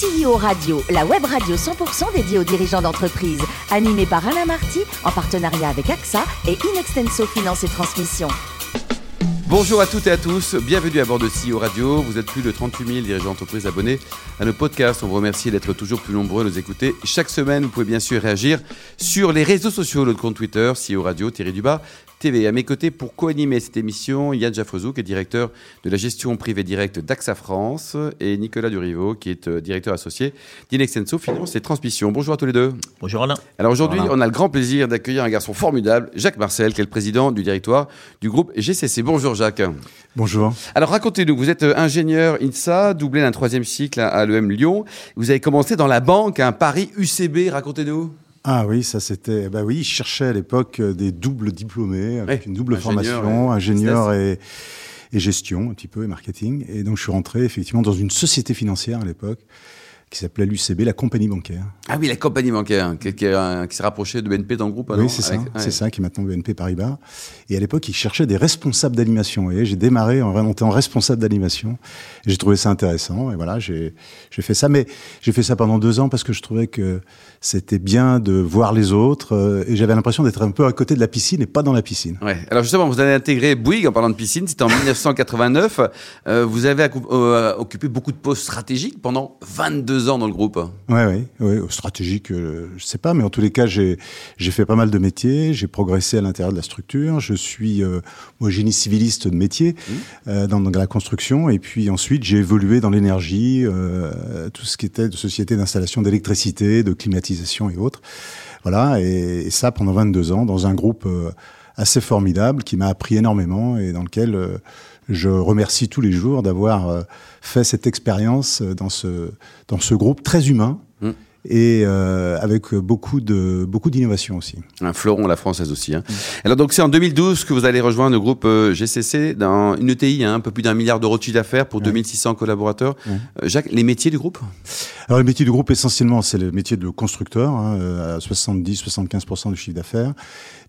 CEO Radio, la web radio 100% dédiée aux dirigeants d'entreprise, animée par Alain Marty, en partenariat avec AXA et Inextenso Finance et Transmission. Bonjour à toutes et à tous, bienvenue à bord de CEO Radio. Vous êtes plus de 38 000 dirigeants d'entreprise abonnés à nos podcasts. On vous remercie d'être toujours plus nombreux à nous écouter. Chaque semaine, vous pouvez bien sûr réagir sur les réseaux sociaux, notre compte Twitter, CEO Radio, Thierry Dubas, TV. À mes côtés, pour co-animer cette émission, Yann Jaffrezou, qui est directeur de la gestion privée directe d'AXA France, et Nicolas Durivo, qui est euh, directeur associé d'Inextenso Finance et Transmission. Bonjour à tous les deux. Bonjour Alain. Alors aujourd'hui, on a le grand plaisir d'accueillir un garçon formidable, Jacques Marcel, qui est le président du directoire du groupe GCC. Bonjour Jacques. Bonjour. Alors racontez-nous, vous êtes euh, ingénieur INSA, doublé d'un troisième cycle à l'EM Lyon. Vous avez commencé dans la banque, un Paris UCB, racontez-nous. Ah oui, ça c'était. Bah oui, je cherchais à l'époque euh, des doubles diplômés avec une double formation, ingénieur et, et, gestion un petit peu et marketing. Et donc je suis rentré effectivement dans une société financière à l'époque qui s'appelait l'UCB, la compagnie bancaire. Ah oui, la compagnie bancaire, qui, qui, qui s'est rapprochée de BNP dans le groupe. Oui, c'est ça, c'est ça, qui est maintenant BNP Paribas. Et à l'époque, ils cherchaient des responsables d'animation. Et j'ai démarré en remontant responsable d'animation. J'ai trouvé ça intéressant. Et voilà, j'ai fait ça. Mais j'ai fait ça pendant deux ans parce que je trouvais que c'était bien de voir les autres. Et j'avais l'impression d'être un peu à côté de la piscine et pas dans la piscine. Ouais. Alors justement, vous avez intégré Bouygues en parlant de piscine. C'était en 1989. Euh, vous avez euh, occupé beaucoup de postes stratégiques pendant 22 ans dans le groupe. Oui, oui, oui. stratégique, euh, je sais pas, mais en tous les cas, j'ai j'ai fait pas mal de métiers, j'ai progressé à l'intérieur de la structure. Je suis euh, moi génie civiliste de métier mmh. euh, dans, dans, la construction, et puis ensuite j'ai évolué dans l'énergie, euh, tout ce qui était de société d'installation d'électricité, de climatisation et autres. Voilà, et, et, ça pendant 22 ans dans un groupe assez formidable qui m'a appris énormément et dans lequel je remercie tous les jours d'avoir euh, fait cette expérience dans ce, dans ce groupe très humain. Mmh et euh, avec beaucoup de beaucoup d'innovation aussi. Un fleuron la française aussi. Hein. Mmh. Alors donc c'est en 2012 que vous allez rejoindre le groupe euh, GCC dans une ETI, hein, un peu plus d'un milliard d'euros de chiffre d'affaires pour ouais. 2600 collaborateurs. Mmh. Euh, Jacques, les métiers du groupe? Alors les métiers du groupe essentiellement c'est le métier de constructeur, hein, à 70-75% du chiffre d'affaires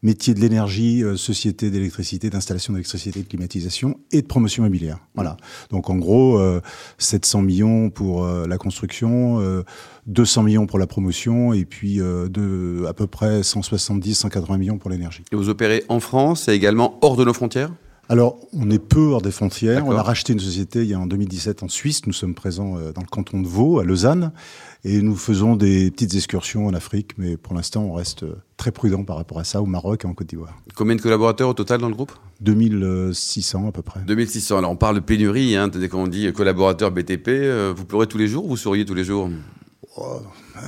métier de l'énergie, euh, société d'électricité, d'installation d'électricité, de climatisation et de promotion immobilière. Voilà. Donc en gros, euh, 700 millions pour euh, la construction, 200 millions pour la promotion et puis de, à peu près 170, 180 millions pour l'énergie. Et vous opérez en France et également hors de nos frontières? Alors, on est peu hors des frontières. On a racheté une société il y a en 2017 en Suisse. Nous sommes présents dans le canton de Vaud, à Lausanne. Et nous faisons des petites excursions en Afrique, mais pour l'instant, on reste très prudent par rapport à ça, au Maroc et en Côte d'Ivoire. Combien de collaborateurs au total dans le groupe? 2600 à peu près. 2600. Alors on parle de pénurie, hein, dès qu'on dit collaborateurs BTP, euh, vous pleurez tous les jours? Ou vous souriez tous les jours? Oh,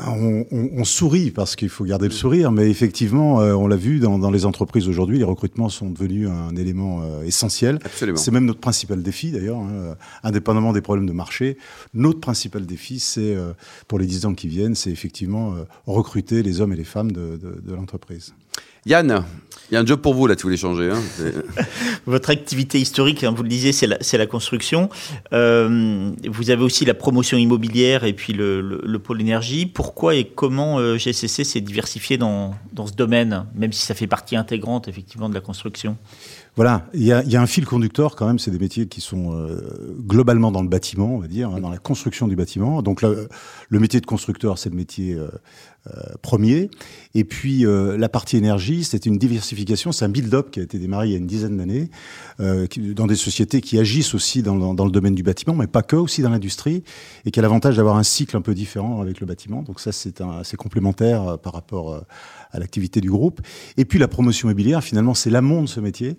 on, on, on, sourit parce qu'il faut garder le sourire, mais effectivement, euh, on l'a vu dans, dans, les entreprises aujourd'hui, les recrutements sont devenus un élément euh, essentiel. C'est même notre principal défi d'ailleurs, hein, indépendamment des problèmes de marché. Notre principal défi, c'est euh, pour les dix ans qui viennent, c'est effectivement euh, recruter les hommes et les femmes de, de, de l'entreprise. Yann, il y a un job pour vous là, vous voulez changer. Hein. Votre activité historique, hein, vous le disiez, c'est la, la, construction. Euh, vous avez aussi la promotion immobilière et puis le, le, le pôle énergie. Pourquoi et comment euh, GCC s'est diversifié dans, dans, ce domaine, même si ça fait partie intégrante effectivement de la construction? Voilà, il y a, y a, un fil conducteur quand même, c'est des métiers qui sont euh, globalement dans le bâtiment, on va dire, hein, dans la construction du bâtiment. Donc le, le métier de constructeur, c'est le métier euh, premier. Et puis euh, la partie énergie, c'est une diversification, c'est un build-up qui a été démarré il y a une dizaine d'années, euh, dans des sociétés qui agissent aussi dans, dans, le domaine du bâtiment, mais pas que, aussi dans l'industrie, et qui a l'avantage d'avoir un cycle un peu différent avec le bâtiment. Donc ça, c'est assez complémentaire euh, par rapport euh, à l'activité du groupe. Et puis la promotion immobilière, finalement, c'est l'amont de ce métier,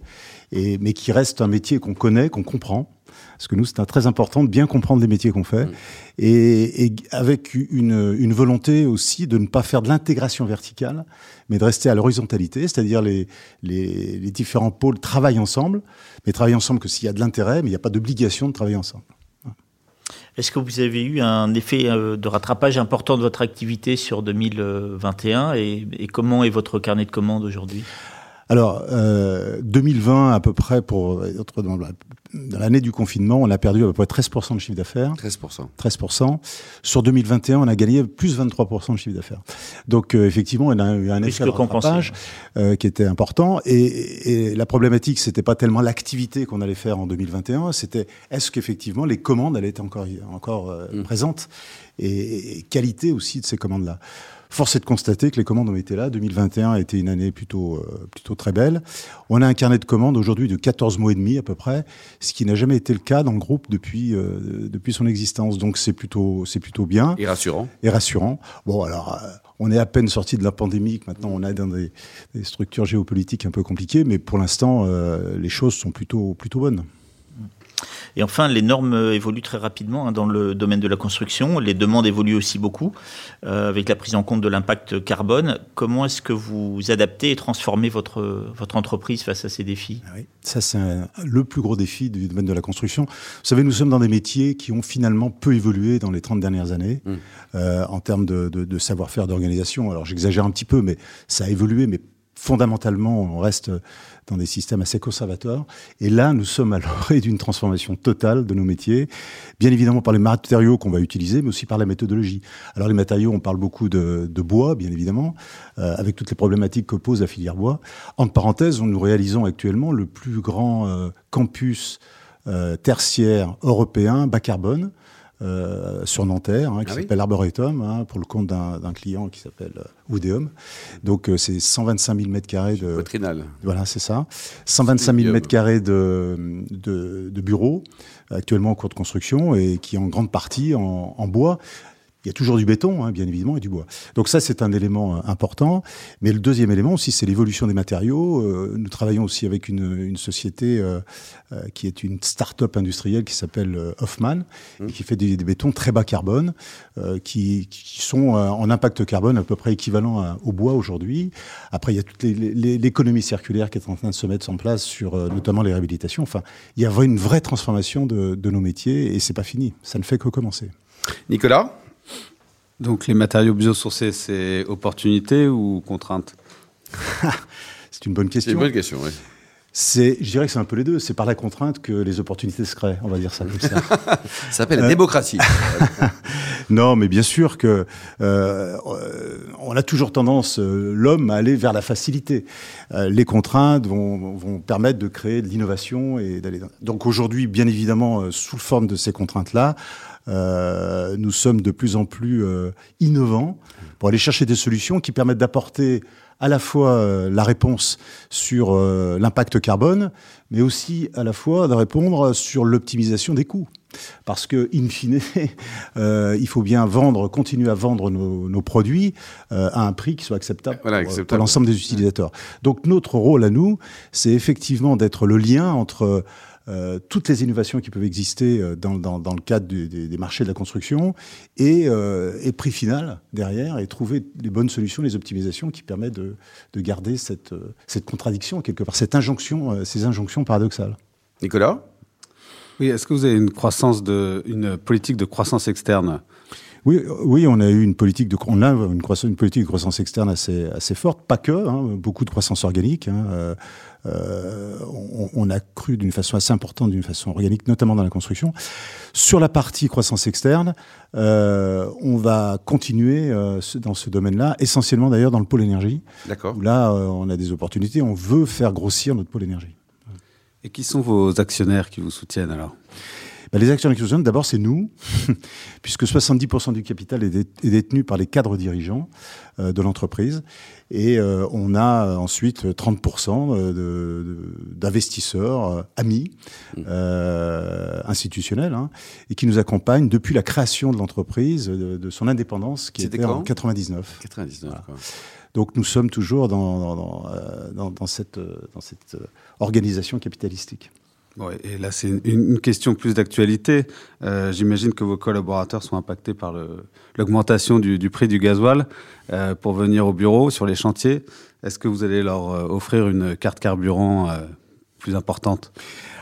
et, mais qui reste un métier qu'on connaît, qu'on comprend. Parce que nous, c'est très important de bien comprendre les métiers qu'on fait, mmh. et, et, avec une, une, volonté aussi de ne pas faire de l'intégration verticale, mais de rester à l'horizontalité, c'est-à-dire les, les, les, différents pôles travaillent ensemble, mais travaillent ensemble que s'il y a de l'intérêt, mais il n'y a pas d'obligation de travailler ensemble. Est-ce que vous avez eu un effet euh, de rattrapage important de votre activité sur 2021 et, et comment est votre carnet de commandes aujourd'hui? Alors, euh, 2020 à peu près, pour être dans la- dans l'année du confinement, on a perdu à peu près 13% de chiffre d'affaires. 13%. 13%. Sur 2021, on a gagné plus 23% de chiffre d'affaires. Donc euh, effectivement, on a eu un effet de rattrapage euh, qui était important. Et, et la problématique, c'était pas tellement l'activité qu'on allait faire en 2021, c'était est-ce qu'effectivement les commandes allaient être encore encore euh, Mm. présentes et, et qualité aussi de ces commandes-là. Force est de constater que les commandes ont été là. 2021 a été une année plutôt, euh, plutôt très belle. On a un carnet de commandes aujourd'hui de 14 mois et demi à peu près, ce qui n'a jamais été le cas dans le groupe depuis, euh, depuis son existence. Donc c'est plutôt, c'est plutôt bien Et rassurant. et rassurant. Bon, alors, euh, on est à peine sorti de la pandémie, que maintenant on est dans des, des structures géopolitiques un peu compliquées, mais pour l'instant, euh, les choses sont plutôt, plutôt bonnes. Et enfin, les normes évoluent très rapidement hein, dans le domaine de la construction. Les demandes évoluent aussi beaucoup euh, avec la prise en compte de l'impact carbone. Comment est-ce que vous adaptez et transformez votre, votre entreprise face à ces défis? Ah oui. Ça, c'est le plus gros défi du domaine de la construction. Vous savez, nous sommes dans des métiers qui ont finalement peu évolué dans les 30 dernières années Mm. euh, en termes de, de- de savoir-faire, d'organisation. Alors, j'exagère un petit peu, mais ça a évolué, mais fondamentalement, on reste dans des systèmes assez conservateurs. Et là, nous sommes à l'orée d'une transformation totale de nos métiers, bien évidemment par les matériaux qu'on va utiliser, mais aussi par la méthodologie. Alors les matériaux, on parle beaucoup de, bois, bien évidemment, euh, avec toutes les problématiques que pose la filière bois. Entre parenthèses, nous réalisons actuellement le plus grand euh, campus euh, tertiaire européen bas carbone. Euh, sur Nanterre, hein, qui Ah oui s'appelle Arboretum, hein, pour le compte d'un client qui s'appelle euh, Oudéum. Donc euh, c'est 125 000 mètres carrés de, voilà, c'est ça. 125 000 mètres carrés de, de, de bureaux, actuellement en cours de construction, et qui est en grande partie en, en bois. Il y a toujours du béton, hein, bien évidemment, et du bois. Donc ça, c'est un élément euh, important. Mais le deuxième élément aussi, c'est l'évolution des matériaux. Euh, nous travaillons aussi avec une, une société euh, euh, qui est une start-up industrielle qui s'appelle euh, Hoffman, et qui fait des, des bétons très bas carbone, euh, qui, qui sont euh, en impact carbone à peu près équivalent à- au bois aujourd'hui. Après, il y a toute l'économie circulaire qui est en train de se mettre en place sur euh, notamment les réhabilitations. Enfin, il y a une vraie transformation de, de nos métiers et c'est pas fini. Ça ne fait que commencer. Nicolas? Donc les matériaux biosourcés, c'est opportunité ou contrainte C'est une bonne C'est question. une bonne question, oui. C'est, je dirais que c'est un peu les deux. C'est par la contrainte que les opportunités se créent. On va dire ça comme ça. Ça s'appelle la Euh, démocratie. Non, mais bien sûr que euh, on a toujours tendance, euh, l'homme, à aller vers la facilité. Euh, les contraintes vont, vont permettre de créer de l'innovation et d'aller. dans- Donc aujourd'hui, bien évidemment, sous forme de ces contraintes-là, euh, nous sommes de plus en plus euh, innovants pour aller chercher des solutions qui permettent d'apporter à la fois euh, la réponse sur euh, l'impact carbone, mais aussi à la fois de répondre sur l'optimisation des coûts. Parce que, in fine, euh, il faut bien vendre, continuer à vendre nos, nos produits euh, à un prix qui soit acceptable, Voilà, acceptable. pour l'ensemble des utilisateurs. Donc notre rôle à nous, c'est effectivement d'être le lien entre euh, toutes les innovations qui peuvent exister euh, dans, dans, dans le cadre du- des, des marchés de la construction et, euh, et prix final derrière et trouver les bonnes solutions, les optimisations qui permettent de, de garder cette, cette contradiction quelque part, cette injonction, ces injonctions paradoxales. Nicolas? Oui, est-ce que vous avez une croissance de, une politique de croissance externe? Oui, euh, oui, on a eu une politique de, on a une, croissance, une politique de croissance externe assez, assez forte, pas que, hein, beaucoup de croissance organique. Hein, euh, euh, on, on a cru d'une façon assez importante, d'une façon organique, notamment dans la construction. Sur la partie croissance externe, euh, on va continuer euh, dans ce domaine-là, essentiellement d'ailleurs dans le pôle énergie, D'accord. où là, on a des opportunités, on veut faire grossir notre pôle énergie. Et qui sont vos actionnaires qui vous soutiennent alors? Ben, les actions d'acquisition, d'abord, c'est nous, puisque 70% du capital est, dé- est détenu par les cadres dirigeants euh, de l'entreprise. Et euh, on a euh, ensuite 30% de- de- d'investisseurs amis, euh, institutionnels, hein, et qui nous accompagnent depuis la création de l'entreprise, de, de son indépendance, qui était quand? en 99. 99. Voilà. quoi. Donc nous sommes toujours dans, dans, dans, dans- dans cette, cette organisation capitalistique. Ouais, Et là, c'est une, question plus d'actualité. Euh, J'imagine que vos collaborateurs sont impactés par l'augmentation du, prix du gasoil euh, pour venir au bureau sur les chantiers. Est-ce que vous allez leur euh, offrir une carte carburant plus importante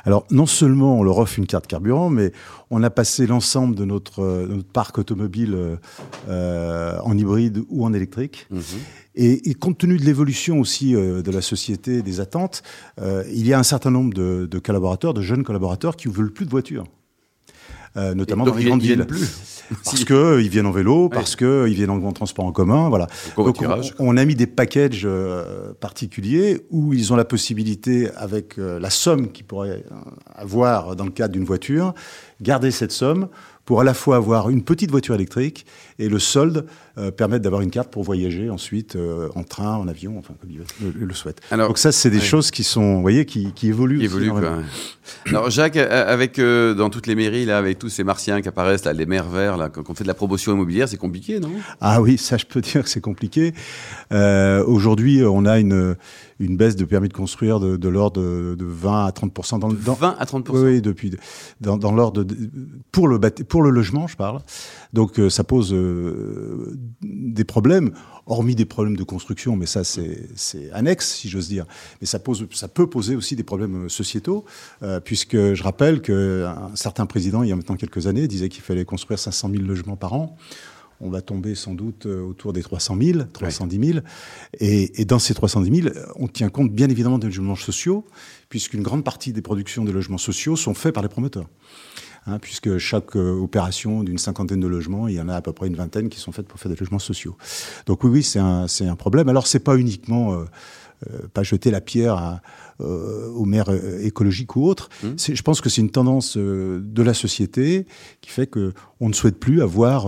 alors, non seulement on leur offre une carte carburant, mais on a passé l'ensemble de notre, notre, parc automobile euh, en hybride ou en électrique. Mmh. Et, et, compte tenu de l'évolution aussi euh, de la société, des attentes, euh, il y a un certain nombre de, de, collaborateurs, de jeunes collaborateurs qui ne veulent plus de voitures. Euh, notamment dans les grandes villes. Parce qu'ils viennent en vélo, parce qu'ils viennent en transport en commun, voilà. Donc on, on, a mis des packages euh, particuliers où ils ont la possibilité, avec euh, la somme qu'ils pourraient avoir dans le cadre d'une voiture, garder cette somme pour à la fois avoir une petite voiture électrique et le solde euh, permettre d'avoir une carte pour voyager ensuite euh, en train, en avion, enfin comme il le, le souhaite. Alors, Donc ça, c'est des choses qui sont, vous voyez, qui, qui évoluent. Qui évoluent Alors Jacques, avec euh, dans toutes les mairies là, avec tous ces martiens qui apparaissent là, les maires verts là, quand on fait de la promotion immobilière, c'est compliqué, non? Ah oui, ça je peux dire que c'est compliqué. Euh, Aujourd'hui, on a une une baisse de permis de construire de, de l'ordre de, de, 20 à 30 dans, dans 20 à 30 Oui, depuis dans, dans l'ordre pour le pour le logement, je parle. Donc euh, ça pose euh, des problèmes, hormis des problèmes de construction, mais ça c'est annexe, si j'ose dire. Mais ça, pose, ça peut poser aussi des problèmes sociétaux, euh, puisque je rappelle qu'un certain président, il y a maintenant quelques années, disait qu'il fallait construire 500 000 logements par an on va tomber sans doute autour des 300 000, 310 000. Et, dans ces 310 000, on tient compte bien évidemment des logements sociaux, puisqu'une grande partie des productions de logements sociaux sont faites par les promoteurs. Hein, puisque chaque euh, opération d'une cinquantaine de logements, il y en a à peu près une vingtaine qui sont faites pour faire des logements sociaux. Donc oui, oui, c'est un, un problème. Alors c'est pas uniquement euh, pas jeter la pierre à, euh, aux maires euh, écologiques ou autres. Mmh. Je pense que c'est une tendance de la société qui fait que on ne souhaite plus avoir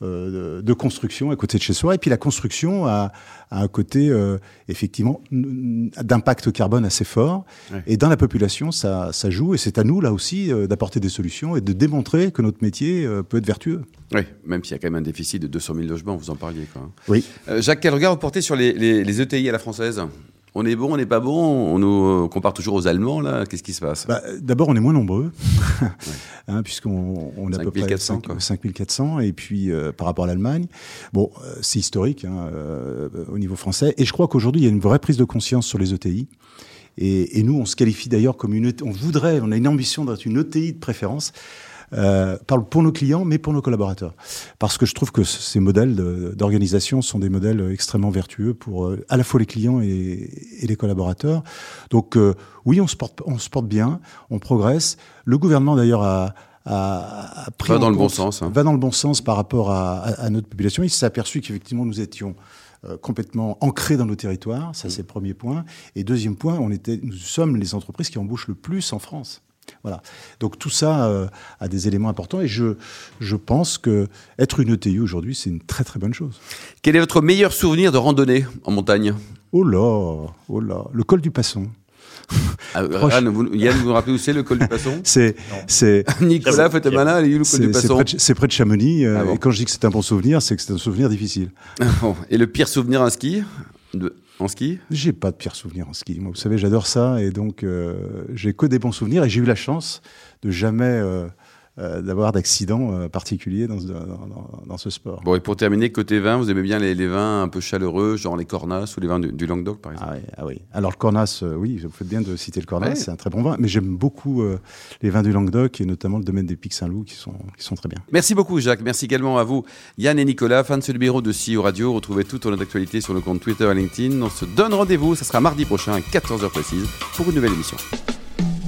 de construction à côté de chez soi. Et puis la construction a, a un côté effectivement d'impact carbone assez fort. Ouais. Et dans la population, ça, ça joue. Et c'est à nous là aussi d'apporter des solutions et de démontrer que notre métier peut être vertueux. Oui, même s'il y a quand même un déficit de 200 000 logements, vous en parliez. Quoi. Oui. Euh, Jacques, quel regard vous portez sur les, les, les ETI à la française? On est bon, on n'est pas bon, on nous compare toujours aux Allemands, là. Qu'est-ce qui se passe? Bah, D'abord, on est moins nombreux, hein, puisqu'on on a à peu près 5400, et puis euh, par rapport à l'Allemagne. Bon, euh, c'est historique hein, euh, au niveau français, et je crois qu'aujourd'hui, il y a une vraie prise de conscience sur les ETI. Et, et nous, on se qualifie d'ailleurs comme une, on voudrait, on a une ambition d'être une ETI de préférence euh, pour nos clients, mais pour nos collaborateurs. Parce que je trouve que ces modèles d'organisation sont des modèles extrêmement vertueux pour euh, à la fois les clients et, et les collaborateurs. Donc euh, oui, on se, porte, on se porte bien, on progresse. Le gouvernement d'ailleurs a, a, a pris va dans compte, le bon sens. Hein. Va dans le bon sens par rapport à, à, à notre population. Il s'est aperçu qu'effectivement nous étions euh, complètement ancrés dans nos territoires. Ça, mmh. c'est le premier point. Et deuxième point, on était, nous sommes les entreprises qui embauchent le plus en France. Voilà. Donc tout ça euh, a des éléments importants et je, je pense que être une ETI aujourd'hui, c'est une très très bonne chose. Quel est votre meilleur souvenir de randonnée en montagne? Oh là, oh là, le col du Passon. Ah, Anne, vous, Yann, vous vous rappelez où c'est le col du Passon? C'est, c'est Nicolas Fettemana, il est où le col du Passon? C'est près, de Chamonix. Euh, ah bon. Et quand je dis que c'est un bon souvenir, c'est que c'est un souvenir difficile. et le pire souvenir à ski? De, en ski? J'ai pas de pire souvenir en ski. Moi, vous savez, j'adore ça et donc euh, j'ai que des bons souvenirs et j'ai eu la chance de jamais euh, d'avoir d'accidents euh, particuliers dans, dans, dans, ce sport. Bon, et pour terminer, côté vin, vous aimez bien les, les vins un peu chaleureux, genre les Cornas ou les vins du, du Languedoc, par exemple? Ah oui, ah oui, Alors le Cornas, euh, oui, vous faites bien de citer le Cornas, ouais. c'est un très bon vin, mais j'aime beaucoup euh, les vins du Languedoc et notamment le domaine des Pics Saint-Loup qui sont, qui sont très bien. Merci beaucoup Jacques, merci également à vous Yann et Nicolas, fans de ce numéro de CEO Radio. Retrouvez toute notre actualité sur le compte Twitter et LinkedIn. On se donne rendez-vous, ça sera mardi prochain à 14h précise pour une nouvelle émission.